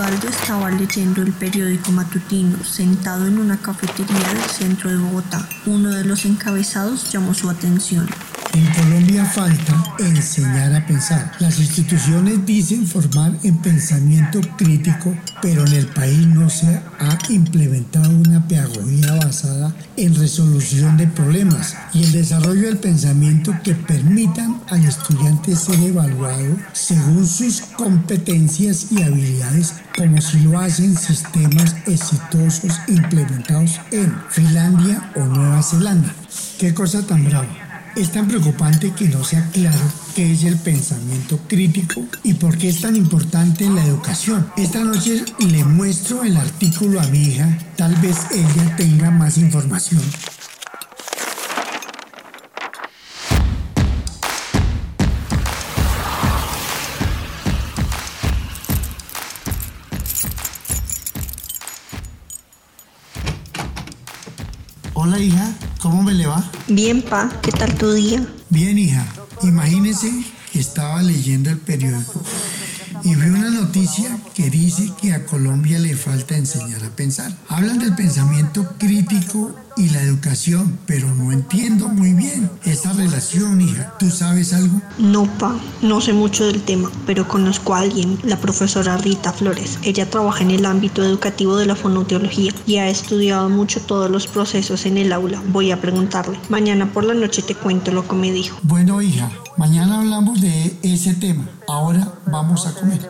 Osvaldo estaba leyendo el periódico matutino sentado en una cafetería del centro de Bogotá. Uno de los encabezados llamó su atención. En Colombia falta enseñar a pensar. Las instituciones dicen formar en pensamiento crítico, pero en el país no se ha implementado una pedagogía basada en resolución de problemas y el desarrollo del pensamiento que permitan al estudiante ser evaluado según sus competencias y habilidades como si lo hacen sistemas exitosos implementados en Finlandia o Nueva Zelanda. Qué cosa tan brava. Es tan preocupante que no sea claro qué es el pensamiento crítico y por qué es tan importante en la educación. Esta noche le muestro el artículo a mi hija, tal vez ella tenga más información. Hola hija, ¿cómo me le va? Bien, pa, ¿qué tal tu día? Bien, hija. Imagínese que estaba leyendo el periódico y vi una noticia que dice que a Colombia le falta enseñar a pensar. Hablan del pensamiento crítico y la educación, pero no entiendo muy bien esa relación, hija. ¿Tú sabes algo? No, pa, no sé mucho del tema, pero conozco a alguien, la profesora Rita Flores. Ella trabaja en el ámbito educativo de la fonoteología y ha estudiado mucho todos los procesos en el aula. Voy a preguntarle. Mañana por la noche te cuento lo que me dijo. Bueno, hija, mañana hablamos de ese tema. Ahora vamos a comer.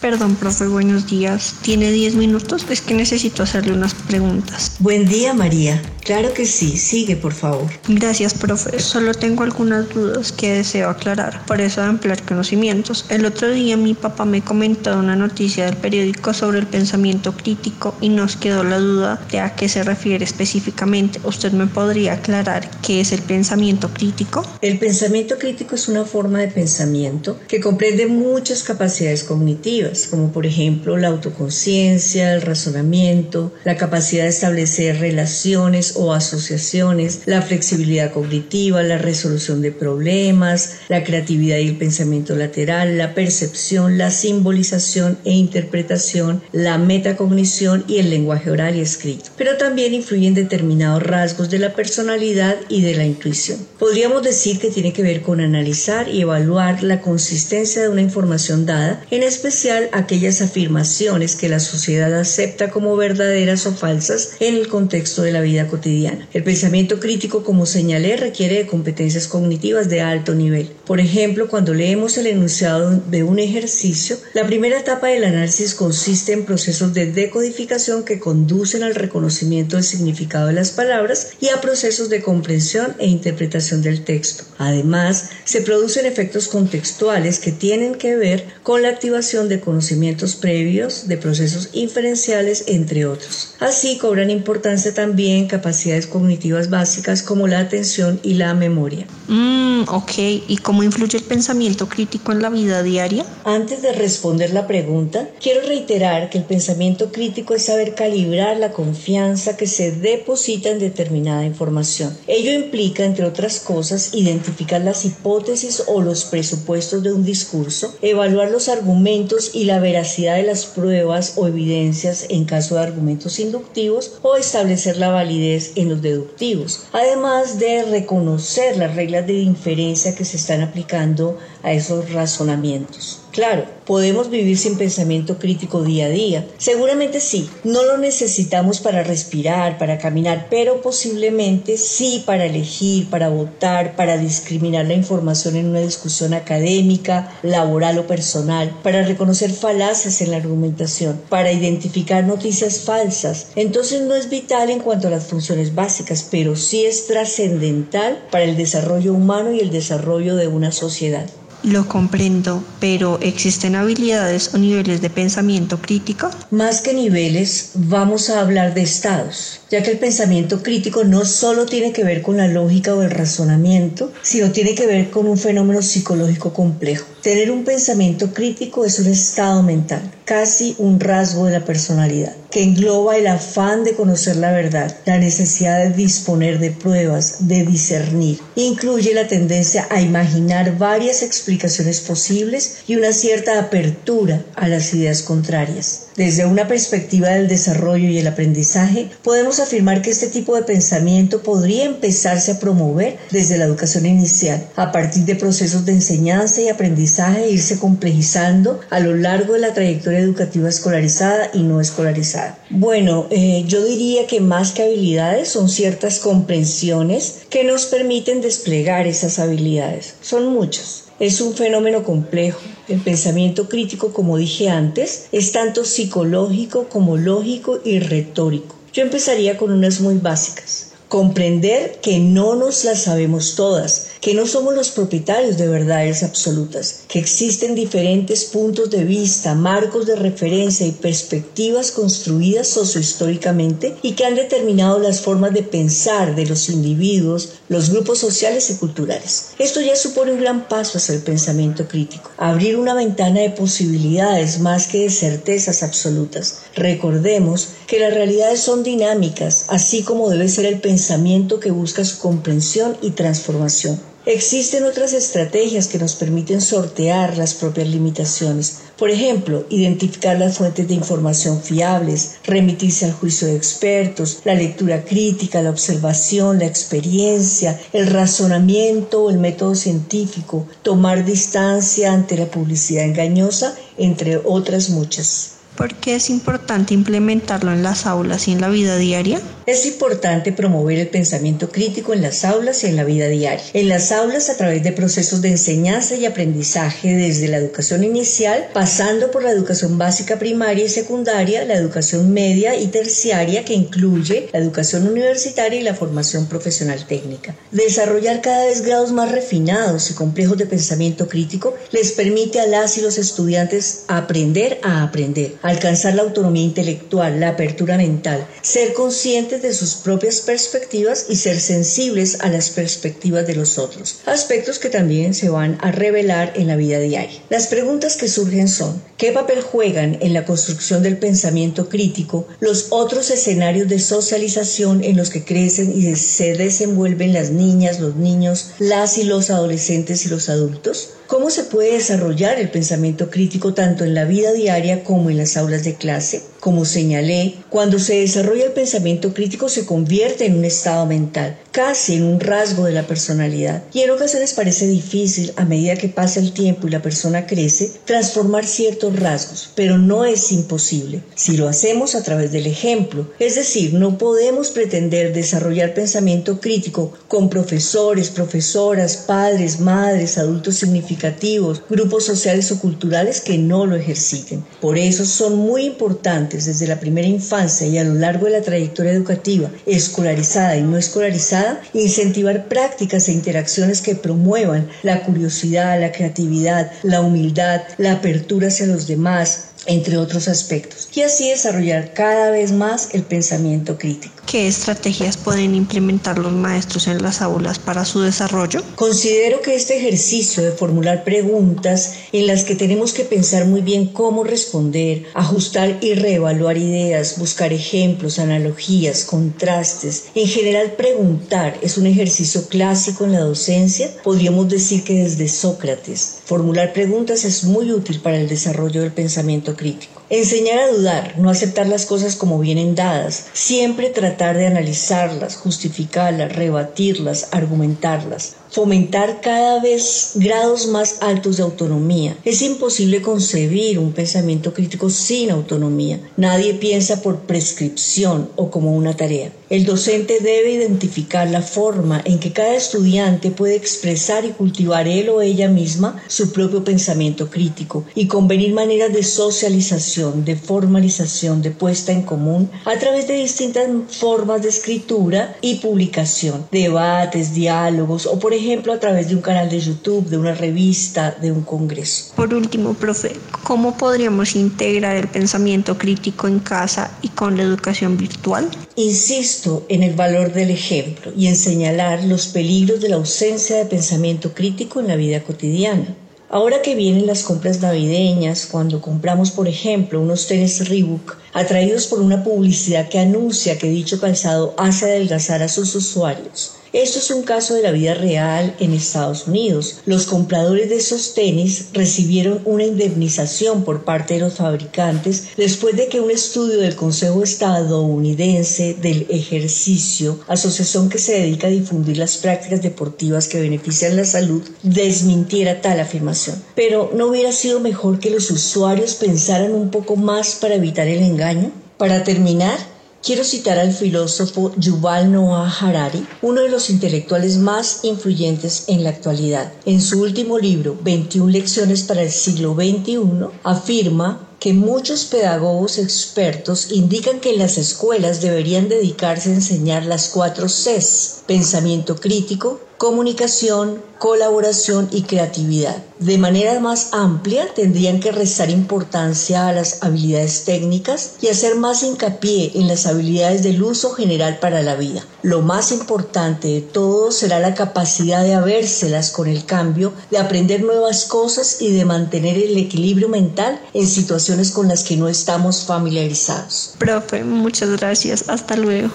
Perdón, profe, buenos días. ¿Tiene 10 minutos? Es que necesito hacerle unas preguntas. Buen día, María. Claro que sí. Sigue, por favor. Gracias, profe. Solo tengo algunas dudas que deseo aclarar, por eso de ampliar conocimientos. El otro día mi papá me comentó una noticia del periódico sobre el pensamiento crítico y nos quedó la duda de a qué se refiere específicamente. ¿Usted me podría aclarar qué es el pensamiento crítico? El pensamiento crítico es una forma de pensamiento que comprende muchas capacidades cognitivas, como por ejemplo la autoconciencia, el razonamiento, la capacidad de establecer relaciones o asociaciones, la flexibilidad cognitiva, la resolución de problemas, la creatividad y el pensamiento lateral, la percepción, la simbolización e interpretación, la metacognición y el lenguaje oral y escrito. Pero también influyen determinados rasgos de la personalidad y de la intuición. Podríamos decir que tiene que ver con analizar y evaluar la consistencia de una información dada, en especial aquellas afirmaciones que la sociedad acepta como verdaderas o falsas en el contexto de la vida cotidiana. El pensamiento crítico, como señalé, requiere de competencias cognitivas de alto nivel. Por ejemplo, cuando leemos el enunciado de un ejercicio, la primera etapa del análisis consiste en procesos de decodificación que conducen al reconocimiento del significado de las palabras y a procesos de comprensión e interpretación del texto. Además, se producen efectos contextuales que tienen que ver con la activación de conocimientos previos, de procesos inferenciales, entre otros. Así cobran importancia también capacidades cognitivas básicas como la atención y la memoria. Mmm, ok. ¿Y cómo influye el pensamiento crítico en la vida diaria? Antes de responder la pregunta, quiero reiterar que el pensamiento crítico es saber calibrar la confianza que se deposita en determinada información. Ello implica, entre otras cosas, identificar las hipótesis o los presupuestos de un discurso, evaluar los argumentos y la veracidad de las pruebas o evidencias en caso de argumentos inductivos o establecer la validez en los deductivos, además de reconocer las reglas de inferencia que se están aplicando a esos razonamientos. Claro, ¿podemos vivir sin pensamiento crítico día a día? Seguramente sí. No lo necesitamos para respirar, para caminar, pero posiblemente sí para elegir, para votar, para discriminar la información en una discusión académica, laboral o personal, para reconocer falacias en la argumentación, para identificar noticias falsas. Entonces no es vital en cuanto a las funciones básicas, pero sí es trascendental para el desarrollo humano y el desarrollo de una sociedad. Lo comprendo, pero ¿existen habilidades o niveles de pensamiento crítico? Más que niveles, vamos a hablar de estados, ya que el pensamiento crítico no solo tiene que ver con la lógica o el razonamiento, sino tiene que ver con un fenómeno psicológico complejo. Tener un pensamiento crítico es un estado mental, casi un rasgo de la personalidad, que engloba el afán de conocer la verdad, la necesidad de disponer de pruebas, de discernir. Incluye la tendencia a imaginar varias explicaciones posibles y una cierta apertura a las ideas contrarias. Desde una perspectiva del desarrollo y el aprendizaje, podemos afirmar que este tipo de pensamiento podría empezarse a promover desde la educación inicial, a partir de procesos de enseñanza y aprendizaje e irse complejizando a lo largo de la trayectoria educativa escolarizada y no escolarizada. Bueno, eh, yo diría que más que habilidades son ciertas comprensiones que nos permiten desplegar esas habilidades. Son muchas. Es un fenómeno complejo. El pensamiento crítico, como dije antes, es tanto psicológico como lógico y retórico. Yo empezaría con unas muy básicas. Comprender que no nos las sabemos todas, que no somos los propietarios de verdades absolutas, que existen diferentes puntos de vista, marcos de referencia y perspectivas construidas sociohistóricamente y que han determinado las formas de pensar de los individuos, los grupos sociales y culturales. Esto ya supone un gran paso hacia el pensamiento crítico, abrir una ventana de posibilidades más que de certezas absolutas. Recordemos que las realidades son dinámicas, así como debe ser el pensamiento que busca su comprensión y transformación. Existen otras estrategias que nos permiten sortear las propias limitaciones. Por ejemplo, identificar las fuentes de información fiables, remitirse al juicio de expertos, la lectura crítica, la observación, la experiencia, el razonamiento, el método científico, tomar distancia ante la publicidad engañosa, entre otras muchas. ¿Por qué es importante implementarlo en las aulas y en la vida diaria? Es importante promover el pensamiento crítico en las aulas y en la vida diaria. En las aulas a través de procesos de enseñanza y aprendizaje desde la educación inicial, pasando por la educación básica primaria y secundaria, la educación media y terciaria que incluye la educación universitaria y la formación profesional técnica. Desarrollar cada vez grados más refinados y complejos de pensamiento crítico les permite a las y los estudiantes aprender a aprender alcanzar la autonomía intelectual, la apertura mental, ser conscientes de sus propias perspectivas y ser sensibles a las perspectivas de los otros, aspectos que también se van a revelar en la vida diaria. Las preguntas que surgen son, ¿qué papel juegan en la construcción del pensamiento crítico los otros escenarios de socialización en los que crecen y se desenvuelven las niñas, los niños, las y los adolescentes y los adultos? ¿Cómo se puede desarrollar el pensamiento crítico tanto en la vida diaria como en las aulas de clase? Como señalé, cuando se desarrolla el pensamiento crítico se convierte en un estado mental, casi en un rasgo de la personalidad. Y en ocasiones parece difícil, a medida que pasa el tiempo y la persona crece, transformar ciertos rasgos, pero no es imposible si lo hacemos a través del ejemplo. Es decir, no podemos pretender desarrollar pensamiento crítico con profesores, profesoras, padres, madres, adultos significativos, grupos sociales o culturales que no lo ejerciten. Por eso son muy importantes desde la primera infancia y a lo largo de la trayectoria educativa, escolarizada y no escolarizada, incentivar prácticas e interacciones que promuevan la curiosidad, la creatividad, la humildad, la apertura hacia los demás, entre otros aspectos, y así desarrollar cada vez más el pensamiento crítico. ¿Qué estrategias pueden implementar los maestros en las aulas para su desarrollo? Considero que este ejercicio de formular preguntas en las que tenemos que pensar muy bien cómo responder, ajustar y reevaluar ideas, buscar ejemplos, analogías, contrastes, en general preguntar es un ejercicio clásico en la docencia, podríamos decir que desde Sócrates. Formular preguntas es muy útil para el desarrollo del pensamiento crítico. Enseñar a dudar, no aceptar las cosas como vienen dadas, siempre tratar de analizarlas, justificarlas, rebatirlas, argumentarlas. Fomentar cada vez grados más altos de autonomía. Es imposible concebir un pensamiento crítico sin autonomía. Nadie piensa por prescripción o como una tarea. El docente debe identificar la forma en que cada estudiante puede expresar y cultivar él o ella misma su propio pensamiento crítico y convenir maneras de socialización, de formalización, de puesta en común a través de distintas formas de escritura y publicación, debates, diálogos o por a través de un canal de YouTube, de una revista, de un congreso. Por último, profe, ¿cómo podríamos integrar el pensamiento crítico en casa y con la educación virtual? Insisto en el valor del ejemplo y en señalar los peligros de la ausencia de pensamiento crítico en la vida cotidiana. Ahora que vienen las compras navideñas, cuando compramos, por ejemplo, unos tenis Reebok atraídos por una publicidad que anuncia que dicho calzado hace adelgazar a sus usuarios, esto es un caso de la vida real en Estados Unidos. Los compradores de esos tenis recibieron una indemnización por parte de los fabricantes después de que un estudio del Consejo Estadounidense del Ejercicio, asociación que se dedica a difundir las prácticas deportivas que benefician la salud, desmintiera tal afirmación. Pero ¿no hubiera sido mejor que los usuarios pensaran un poco más para evitar el engaño? Para terminar, Quiero citar al filósofo Yuval Noah Harari, uno de los intelectuales más influyentes en la actualidad. En su último libro, 21 lecciones para el siglo XXI, afirma que muchos pedagogos expertos indican que las escuelas deberían dedicarse a enseñar las cuatro Cs, pensamiento crítico, comunicación, colaboración y creatividad. De manera más amplia, tendrían que restar importancia a las habilidades técnicas y hacer más hincapié en las habilidades del uso general para la vida. Lo más importante de todo será la capacidad de habérselas con el cambio, de aprender nuevas cosas y de mantener el equilibrio mental en situaciones con las que no estamos familiarizados. Profe, muchas gracias. Hasta luego.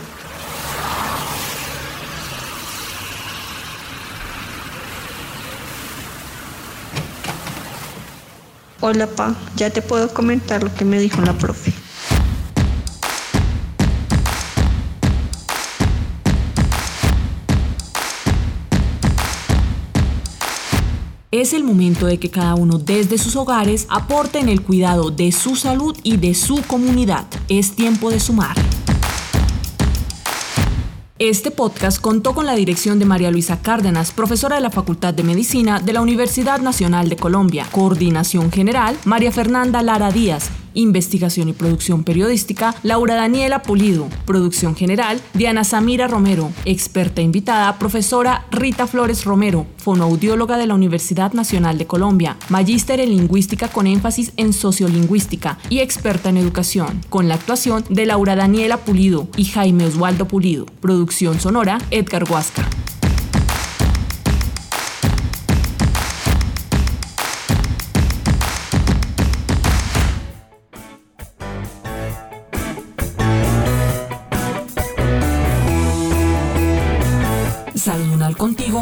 Hola, pa, ya te puedo comentar lo que me dijo la profe. Es el momento de que cada uno desde sus hogares aporte en el cuidado de su salud y de su comunidad. Es tiempo de sumar. Este podcast contó con la dirección de María Luisa Cárdenas, profesora de la Facultad de Medicina de la Universidad Nacional de Colombia. Coordinación General, María Fernanda Lara Díaz. Investigación y producción periodística, Laura Daniela Pulido. Producción general, Diana Samira Romero. Experta invitada, profesora Rita Flores Romero, fonoaudióloga de la Universidad Nacional de Colombia, magíster en lingüística con énfasis en sociolingüística y experta en educación, con la actuación de Laura Daniela Pulido y Jaime Oswaldo Pulido. Producción sonora, Edgar Huasca.